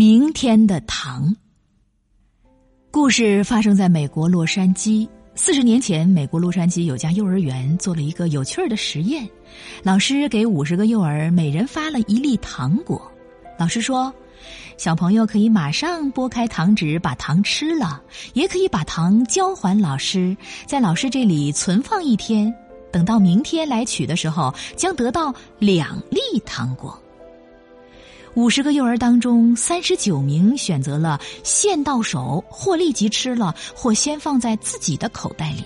明天的糖。故事发生在美国洛杉矶。四十年前，美国洛杉矶有家幼儿园做了一个有趣儿的实验，老师给五十个幼儿每人发了一粒糖果。老师说，小朋友可以马上剥开糖纸把糖吃了，也可以把糖交还老师，在老师这里存放一天，等到明天来取的时候，将得到两粒糖果。五十个幼儿当中，三十九名选择了现到手，或立即吃了，或先放在自己的口袋里；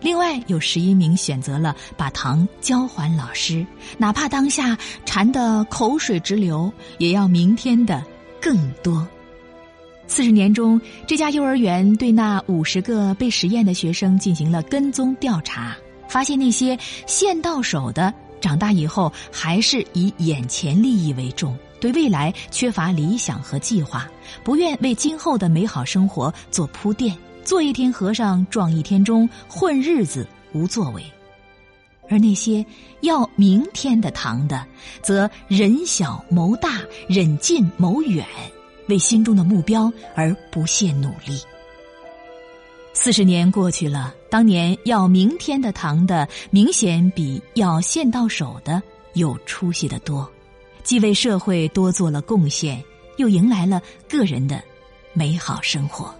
另外有十一名选择了把糖交还老师，哪怕当下馋得口水直流，也要明天的更多。四十年中，这家幼儿园对那五十个被实验的学生进行了跟踪调查，发现那些现到手的，长大以后还是以眼前利益为重。对未来缺乏理想和计划，不愿为今后的美好生活做铺垫，做一天和尚撞一天钟，混日子无作为；而那些要明天的糖的，则人小谋大，忍近谋远，为心中的目标而不懈努力。四十年过去了，当年要明天的糖的，明显比要现到手的有出息的多。既为社会多做了贡献又迎来了个人的美好生活。